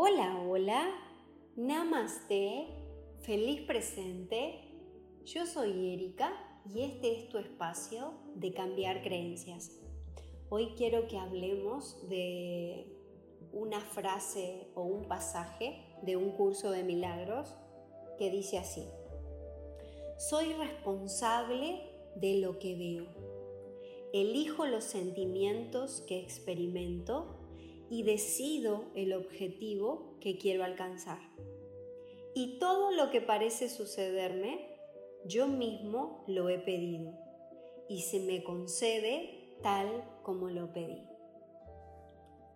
Hola, hola, namaste, feliz presente. Yo soy Erika y este es tu espacio de cambiar creencias. Hoy quiero que hablemos de una frase o un pasaje de un curso de milagros que dice así. Soy responsable de lo que veo. Elijo los sentimientos que experimento y decido el objetivo que quiero alcanzar. Y todo lo que parece sucederme, yo mismo lo he pedido y se me concede tal como lo pedí.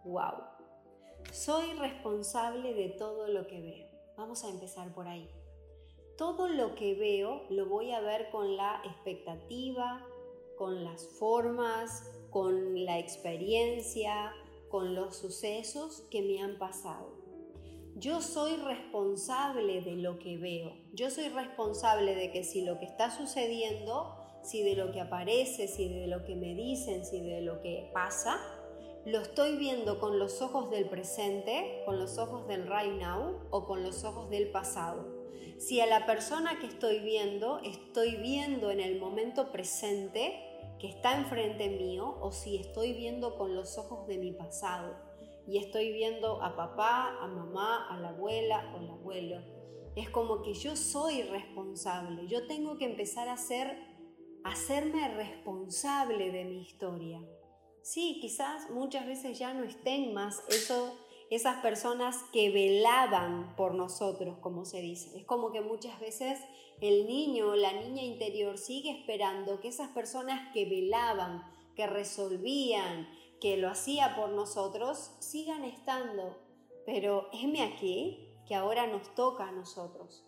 ¡Wow! Soy responsable de todo lo que veo. Vamos a empezar por ahí. Todo lo que veo lo voy a ver con la expectativa, con las formas, con la experiencia, con los sucesos que me han pasado. Yo soy responsable de lo que veo. Yo soy responsable de que si lo que está sucediendo, si de lo que aparece, si de lo que me dicen, si de lo que pasa, lo estoy viendo con los ojos del presente, con los ojos del right now o con los ojos del pasado. Si a la persona que estoy viendo, estoy viendo en el momento presente, que está enfrente mío o si estoy viendo con los ojos de mi pasado y estoy viendo a papá, a mamá, a la abuela o al abuelo. Es como que yo soy responsable, yo tengo que empezar a ser, hacerme responsable de mi historia. Sí, quizás muchas veces ya no estén más eso esas personas que velaban por nosotros, como se dice. Es como que muchas veces el niño o la niña interior sigue esperando que esas personas que velaban, que resolvían, que lo hacía por nosotros, sigan estando. Pero heme aquí que ahora nos toca a nosotros.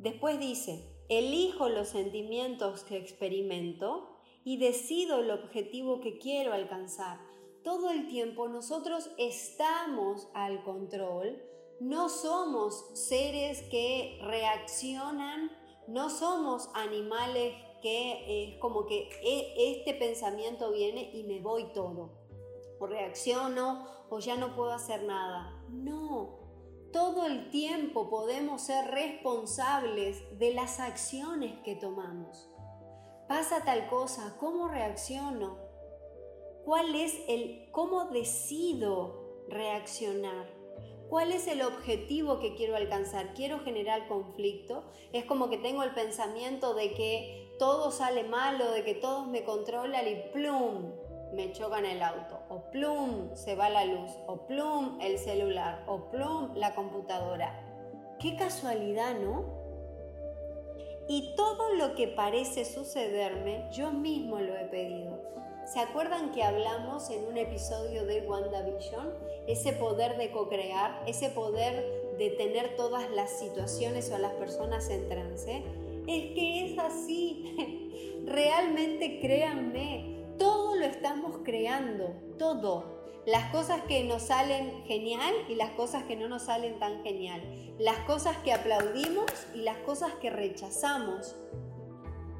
Después dice, elijo los sentimientos que experimento y decido el objetivo que quiero alcanzar todo el tiempo nosotros estamos al control, no somos seres que reaccionan, no somos animales que es como que e, este pensamiento viene y me voy todo, o reacciono o ya no puedo hacer nada. No, todo el tiempo podemos ser responsables de las acciones que tomamos. Pasa tal cosa, ¿cómo reacciono? ¿Cuál es el cómo decido reaccionar? ¿Cuál es el objetivo que quiero alcanzar? ¿Quiero generar conflicto? Es como que tengo el pensamiento de que todo sale mal o de que todos me controlan y plum, me chocan el auto, o plum, se va la luz, o plum, el celular, o plum, la computadora. Qué casualidad, ¿no? Y todo lo que parece sucederme, yo mismo lo he pedido. ¿Se acuerdan que hablamos en un episodio de WandaVision? Ese poder de co-crear, ese poder de tener todas las situaciones o las personas en trance. Es que es así. Realmente créanme, todo lo estamos creando, todo. Las cosas que nos salen genial y las cosas que no nos salen tan genial. Las cosas que aplaudimos y las cosas que rechazamos.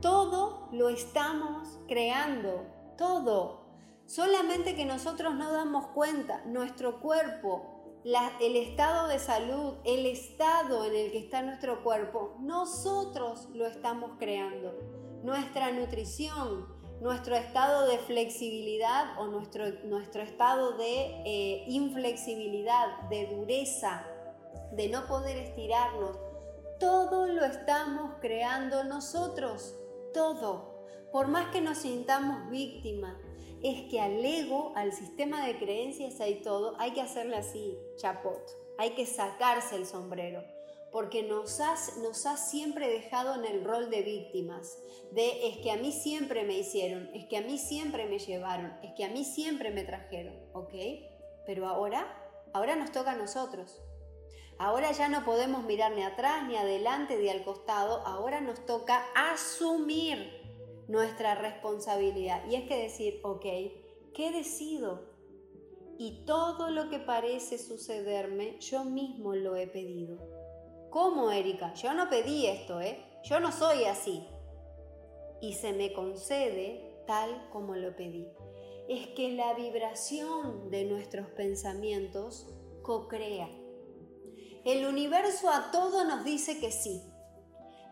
Todo lo estamos creando todo. Solamente que nosotros no damos cuenta, nuestro cuerpo, el estado de salud, el estado en el que está nuestro cuerpo, nosotros lo estamos creando. Nuestra nutrición, nuestro estado de flexibilidad o nuestro, nuestro estado de eh, inflexibilidad, de dureza, de no poder estirarnos, todo lo estamos creando nosotros, todo por más que nos sintamos víctimas, es que al ego, al sistema de creencias y todo, hay que hacerle así, chapot. Hay que sacarse el sombrero, porque nos has, nos has siempre dejado en el rol de víctimas, de es que a mí siempre me hicieron, es que a mí siempre me llevaron, es que a mí siempre me trajeron, ¿ok? Pero ahora, ahora nos toca a nosotros. Ahora ya no podemos mirar ni atrás, ni adelante, ni al costado, ahora nos toca asumir nuestra responsabilidad. Y es que decir, ok, ¿qué decido? Y todo lo que parece sucederme, yo mismo lo he pedido. ¿Cómo, Erika? Yo no pedí esto, ¿eh? Yo no soy así. Y se me concede tal como lo pedí. Es que la vibración de nuestros pensamientos co-crea. El universo a todo nos dice que sí.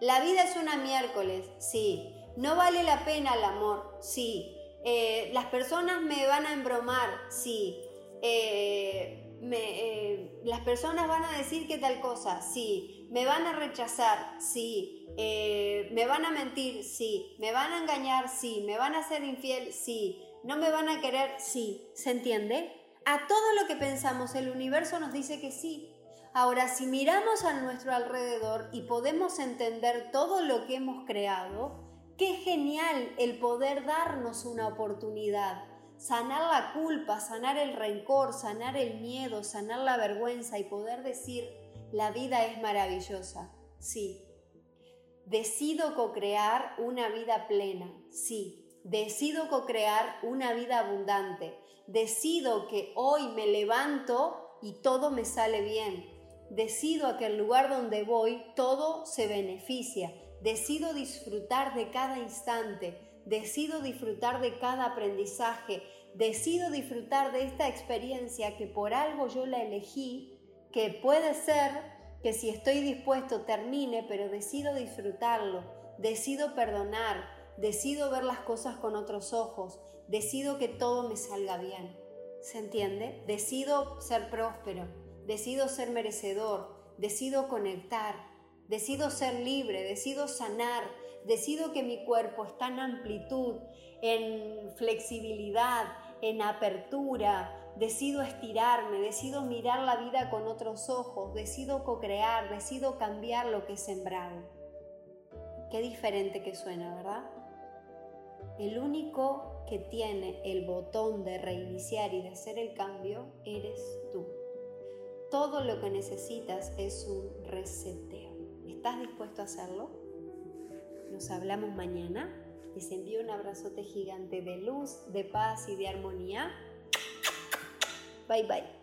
La vida es una miércoles, sí. No vale la pena el amor, sí. Eh, las personas me van a embromar, sí. Eh, eh, las personas van a decir que tal cosa, sí. Me van a rechazar, sí. me van a mentir, sí. Me van a engañar, sí. Me van a ser infiel, sí. No me van a querer, sí. ¿Se entiende? A todo lo que pensamos el universo nos dice que sí. Ahora, si miramos a nuestro alrededor y podemos entender todo lo que hemos creado, qué genial el poder darnos una oportunidad, sanar la culpa, sanar el rencor, sanar el miedo, sanar la vergüenza y poder decir, la vida es maravillosa. Sí. Decido co-crear una vida plena. Sí. Decido co-crear una vida abundante. Decido que hoy me levanto y todo me sale bien decido que el lugar donde voy todo se beneficia, decido disfrutar de cada instante, decido disfrutar de cada aprendizaje, decido disfrutar de esta experiencia que por algo yo la elegí, que puede ser que si estoy dispuesto termine, pero decido disfrutarlo, decido perdonar, decido ver las cosas con otros ojos, decido que todo me salga bien. ¿Se entiende? Decido ser próspero decido ser merecedor, decido conectar, decido ser libre, decido sanar, decido que mi cuerpo está en amplitud, en flexibilidad, en apertura, decido estirarme, decido mirar la vida con otros ojos, decido co-crear, decido cambiar lo que he sembrado. Qué diferente que suena, ¿verdad? El único que tiene el botón de reiniciar y de hacer el cambio eres tú todo lo que necesitas es un reseteo. ¿Estás dispuesto a hacerlo? Nos hablamos mañana. Les envío un abrazote gigante de luz, de paz y de armonía. Bye bye.